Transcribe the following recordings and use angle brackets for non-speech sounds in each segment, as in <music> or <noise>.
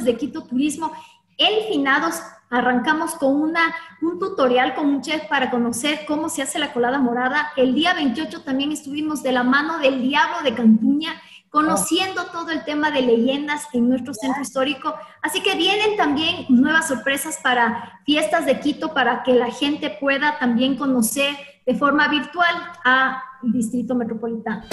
desde Quito Turismo, en Finados arrancamos con una, un tutorial con un chef para conocer cómo se hace la colada morada. El día 28 también estuvimos de la mano del Diablo de Cantuña, conociendo todo el tema de leyendas en nuestro centro histórico. Así que vienen también nuevas sorpresas para fiestas de Quito, para que la gente pueda también conocer de forma virtual a Distrito Metropolitano.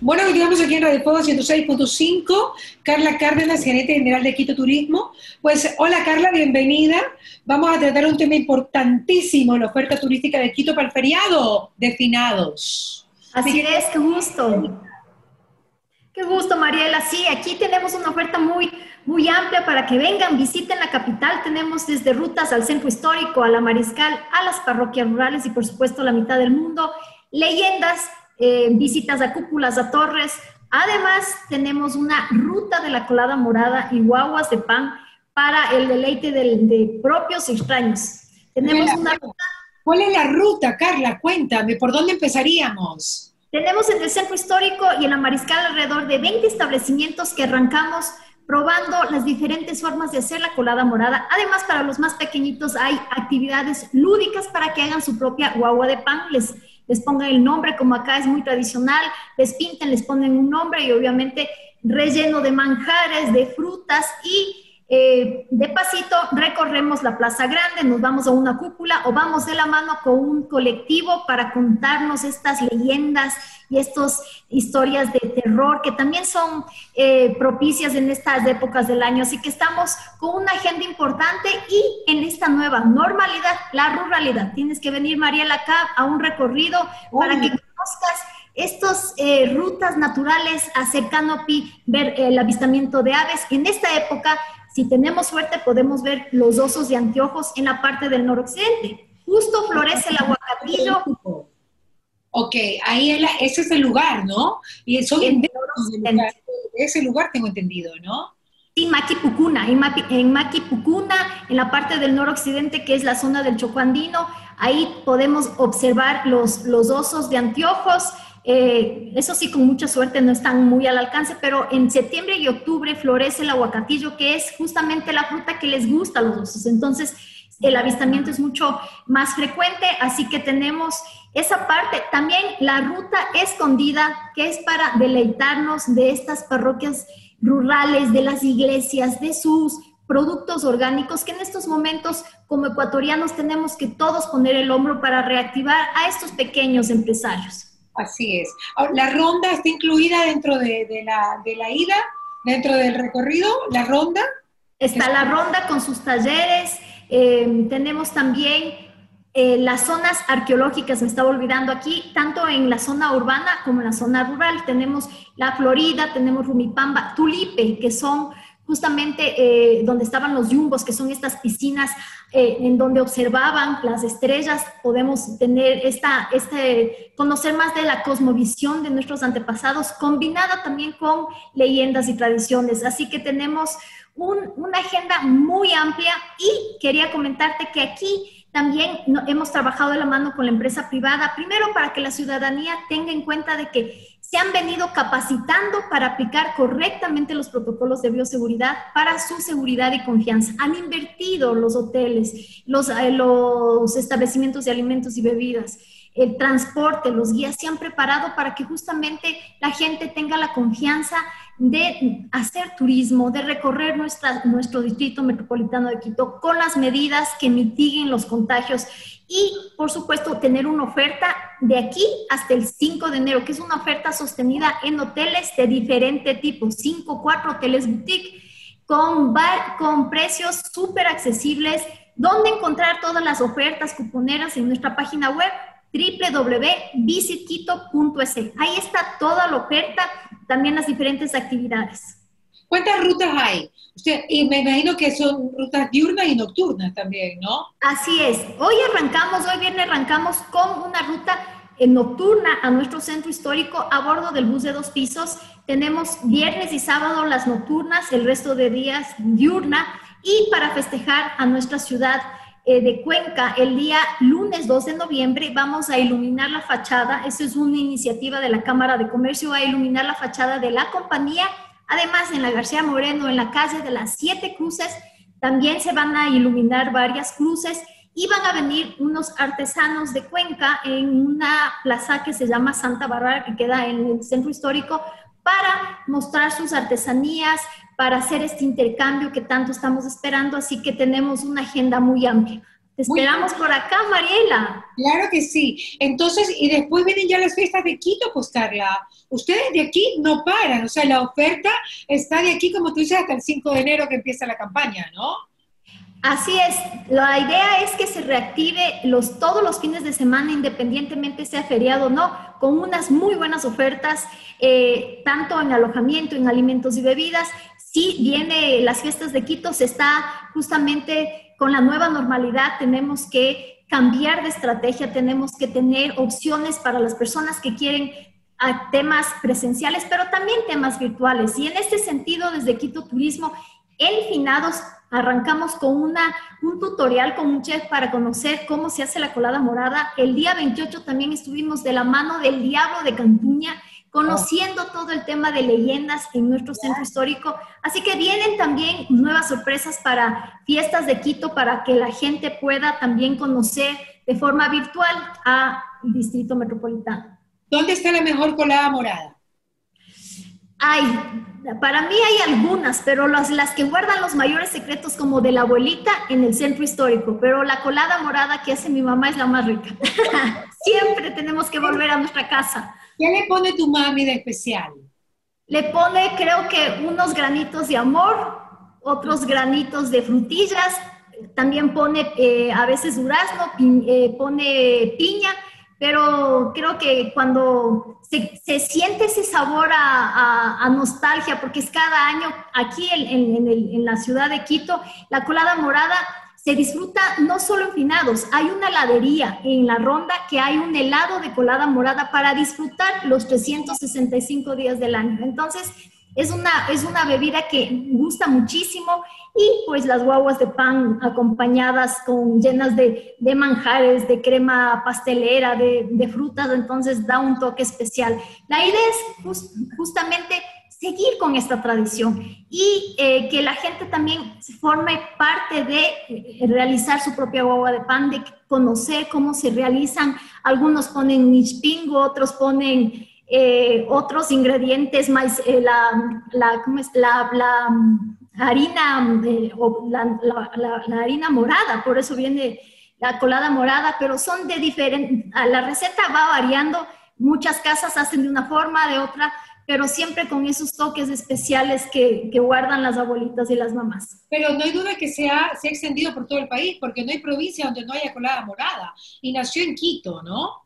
Bueno, estamos aquí en Radio Fuego 106.5, Carla Cárdenas, gerente general de Quito Turismo. Pues hola Carla, bienvenida. Vamos a tratar un tema importantísimo, la oferta turística de Quito para el feriado de finados. Así es, qué gusto. Qué gusto, Mariela. Sí, aquí tenemos una oferta muy, muy amplia para que vengan, visiten la capital. Tenemos desde rutas al centro histórico, a la Mariscal, a las parroquias rurales y por supuesto la mitad del mundo. Leyendas eh, visitas a cúpulas, a torres. Además, tenemos una ruta de la colada morada y guaguas de pan para el deleite de, propios y extraños. Tenemos una ruta. ¿Cuál es la ruta, Carla? Cuéntame, ¿por dónde empezaríamos? Tenemos en el centro histórico y en la Mariscal alrededor de 20 establecimientos que arrancamos probando las diferentes formas de hacer la colada morada. Además, para los más pequeñitos hay actividades lúdicas para que hagan su propia guagua de pan. Les les pongan el nombre, como acá es muy tradicional, les pinten, les ponen un nombre y obviamente relleno de manjares, de frutas y eh, de pasito recorremos la Plaza Grande, nos vamos a una cúpula o vamos de la mano con un colectivo para contarnos estas leyendas y estas historias de terror que también son eh, propicias en estas épocas del año. Así que estamos con una agenda importante y en esta nueva normalidad, la ruralidad. Tienes que venir, Mariela, acá a un recorrido para que conozcas estas eh, rutas naturales a canopy, ver el avistamiento de aves. En esta época si tenemos suerte, podemos ver los osos de anteojos en la parte del noroccidente. Justo florece el aguacatillo. Ok, ahí es ese es el lugar, ¿no? Y son en ese lugar tengo entendido, ¿no? Sí, Maquipucuna, en, en Maquipucuna, en la parte del noroccidente, que es la zona del Chocoandino, ahí podemos observar los, los osos de anteojos, eh, eso sí, con mucha suerte no están muy al alcance, pero en septiembre y octubre florece el aguacatillo, que es justamente la fruta que les gusta a los osos. Entonces, el avistamiento es mucho más frecuente, así que tenemos esa parte. También la ruta escondida, que es para deleitarnos de estas parroquias rurales, de las iglesias, de sus productos orgánicos, que en estos momentos como ecuatorianos tenemos que todos poner el hombro para reactivar a estos pequeños empresarios. Así es. ¿La ronda está incluida dentro de, la, ida, dentro del recorrido? ¿La ronda? Está la ronda con sus talleres. Eh, tenemos también eh, las zonas arqueológicas, me estaba olvidando aquí, tanto en la zona urbana como en la zona rural. Tenemos la Florida, tenemos Rumipamba, Tulipe, que son justamente eh, donde estaban los yumbos, que son estas piscinas eh, en donde observaban las estrellas, podemos tener esta, este, conocer más de la cosmovisión de nuestros antepasados, combinada también con leyendas y tradiciones. Así que tenemos una agenda muy amplia y quería comentarte que aquí también hemos trabajado de la mano con la empresa privada, primero para que la ciudadanía tenga en cuenta de que se han venido capacitando para aplicar correctamente los protocolos de bioseguridad para su seguridad y confianza. Han invertido los hoteles, los, eh, los establecimientos de alimentos y bebidas, el transporte, los guías se han preparado para que justamente la gente tenga la confianza de hacer turismo, de recorrer nuestro distrito metropolitano de Quito con las medidas que mitiguen los contagios y, por supuesto, tener una oferta de aquí hasta el 5 de enero, que es una oferta sostenida en hoteles de diferente tipo, 5, 4 hoteles boutique, con, con precios súper accesibles, donde encontrar todas las ofertas cuponeras en nuestra página web www.visitquito.es. Ahí está toda la oferta, también las diferentes actividades. ¿Cuántas rutas hay? y me imagino que son rutas diurnas y nocturnas también, ¿no? Así es. Hoy arrancamos, hoy viernes arrancamos con una ruta nocturna a nuestro centro histórico a bordo del bus de dos pisos. Tenemos viernes y sábado las nocturnas, el resto de días diurna y para festejar a nuestra ciudad eh, de Cuenca el día lunes 2 de noviembre vamos a iluminar la fachada. Esa es una iniciativa de la Cámara de Comercio a iluminar la fachada de la compañía Además, en la García Moreno, en la calle de las Siete Cruces, también se van a iluminar varias cruces y van a venir unos artesanos de Cuenca en una plaza que se llama Santa Bárbara, que queda en el centro histórico, para mostrar sus artesanías, para hacer este intercambio que tanto estamos esperando. Así que tenemos una agenda muy amplia. Te esperamos por acá, Mariela. Claro que sí. Entonces, y después vienen ya las fiestas de Quito, pues Carla. Ustedes de aquí no paran, o sea, la oferta está de aquí, como tú dices, hasta el 5 de enero que empieza la campaña, ¿no? Así es, la idea es que se reactive los, todos los fines de semana, independientemente sea feriado o no, con unas muy buenas ofertas, eh, tanto en alojamiento, en alimentos y bebidas. Si viene las fiestas de Quito, se está justamente con la nueva normalidad, tenemos que cambiar de estrategia, tenemos que tener opciones para las personas que quieren a temas presenciales, pero también temas virtuales. Y en este sentido, desde Quito Turismo, en Finados arrancamos con una, un tutorial con un chef para conocer cómo se hace la colada morada. El día 28 también estuvimos de la mano del Diablo de Cantuña, conociendo todo el tema de leyendas en nuestro centro histórico. Así que vienen también nuevas sorpresas para fiestas de Quito para que la gente pueda también conocer de forma virtual a Distrito Metropolitano. ¿Dónde está la mejor colada morada? Hay, para mí hay algunas, pero las, las que guardan los mayores secretos como de la abuelita en el centro histórico, pero la colada morada que hace mi mamá es la más rica. <laughs> Siempre tenemos que volver a nuestra casa. ¿Qué le pone tu mami de especial? Le pone, creo que, unos granitos de amor, otros granitos de frutillas, también pone eh, a veces durazno, eh, pone piña pero creo que cuando se, siente ese sabor a, nostalgia, porque es cada año aquí en, la ciudad de Quito, la colada morada se disfruta no solo en finados, hay una heladería en la ronda que hay un helado de colada morada para disfrutar los 365 días del año. Entonces, es una, es una bebida que gusta muchísimo y pues las guaguas de pan acompañadas con llenas de, de manjares, de crema pastelera, de, de, frutas, entonces da un toque especial. La idea es justamente seguir con esta tradición y eh, que la gente también forme parte de eh, realizar su propia guagua de pan, de conocer cómo se realizan. Algunos ponen nichpingo, otros ponen eh, otros ingredientes, más, la, la, harina, la, harina morada, por eso viene la colada morada, pero son de diferente, la receta va variando, muchas casas hacen de una forma, de otra, pero siempre con esos toques especiales que, que, guardan las abuelitas y las mamás. Pero no hay duda que se ha, se ha extendido por todo el país, porque no hay provincia donde no haya colada morada, y nació en Quito, ¿no?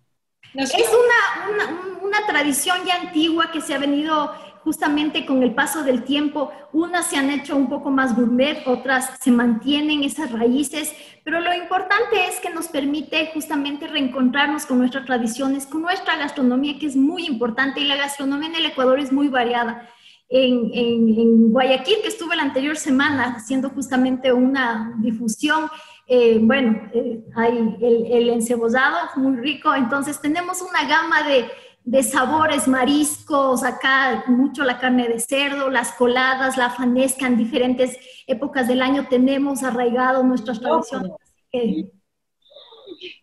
Es una, una, tradición ya antigua que se ha venido justamente con el paso del tiempo. Unas se han hecho un poco más gourmet, otras se mantienen esas raíces, pero lo importante es que nos permite justamente reencontrarnos con nuestras tradiciones, con nuestra gastronomía, que es muy importante, y la gastronomía en el Ecuador es muy variada. En, Guayaquil, que estuve la anterior semana haciendo justamente una difusión, eh, bueno, eh, hay el, encebollado muy rico, entonces tenemos una gama de, de, sabores, mariscos, acá mucho la carne de cerdo, las coladas, la fanesca, en diferentes épocas del año tenemos arraigado nuestras tradiciones.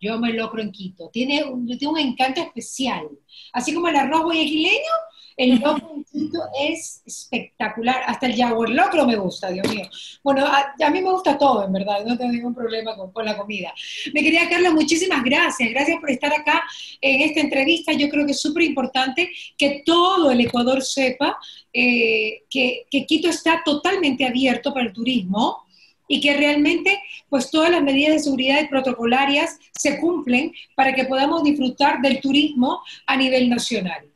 Yo me locro en Quito, tiene un, tiene un encanto especial, así como el arroz guayaquileño, el locro es espectacular. Hasta el jaguar locro me gusta, Dios mío. Bueno, a, mí me gusta todo, en verdad. No tengo ningún problema con, la comida. Me quería, Carlos, muchísimas gracias. Gracias por estar acá en esta entrevista. Yo creo que es súper importante que todo el Ecuador sepa eh, que, que Quito está totalmente abierto para el turismo y que realmente pues todas las medidas de seguridad y protocolarias se cumplen para que podamos disfrutar del turismo a nivel nacional.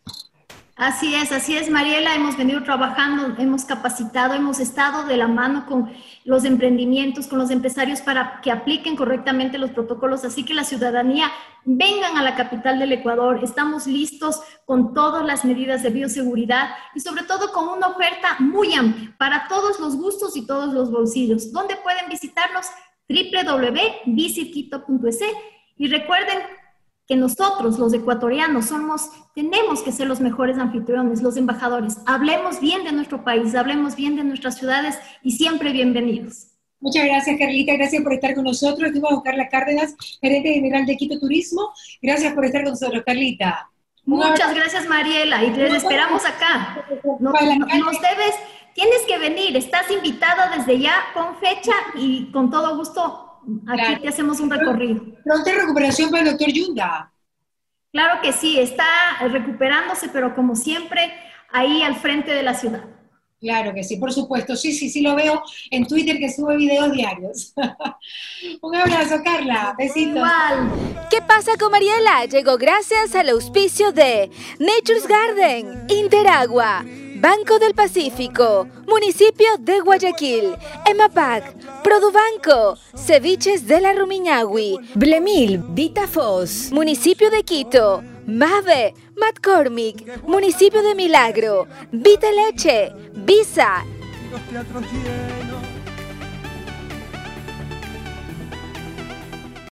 Así es, así es, Mariela. Hemos venido trabajando, hemos capacitado, hemos estado de la mano con los emprendimientos, con los empresarios para que apliquen correctamente los protocolos. Así que la ciudadanía vengan a la capital del Ecuador. Estamos listos con todas las medidas de bioseguridad y sobre todo con una oferta muy amplia para todos los gustos y todos los bolsillos. ¿Dónde pueden visitarnos? www.visitquito.es y recuerden que nosotros, los ecuatorianos, somos, tenemos que ser los mejores anfitriones, los embajadores. Hablemos bien de nuestro país, hablemos bien de nuestras ciudades y siempre bienvenidos. Muchas gracias, Carlita. Gracias por estar con nosotros. Estuvimos con Carla Cárdenas, gerente general de Quito Turismo. Gracias por estar con nosotros, Carlita. Muchas gracias, Mariela, y te esperamos acá. Nos, nos, debes, tienes que venir, estás invitada desde ya con fecha y con todo gusto Aquí te hacemos un recorrido. Pronta recuperación para el doctor Yunda. Claro que sí, está recuperándose, pero como siempre, ahí al frente de la ciudad. Claro que sí, por supuesto. Sí, sí, sí, lo veo en Twitter que sube videos diarios. <laughs> un abrazo, Carla. Besitos. Igual. ¿Qué pasa con Mariela? Llegó gracias al auspicio de Nature's Garden, Interagua. Banco del Pacífico, Municipio de Guayaquil, EMAPAC, Produbanco, Ceviches de la Rumiñahui, Blemil, Vitafos, Municipio de Quito, Mave, McCormick, Municipio de Milagro, Vita Leche, Visa.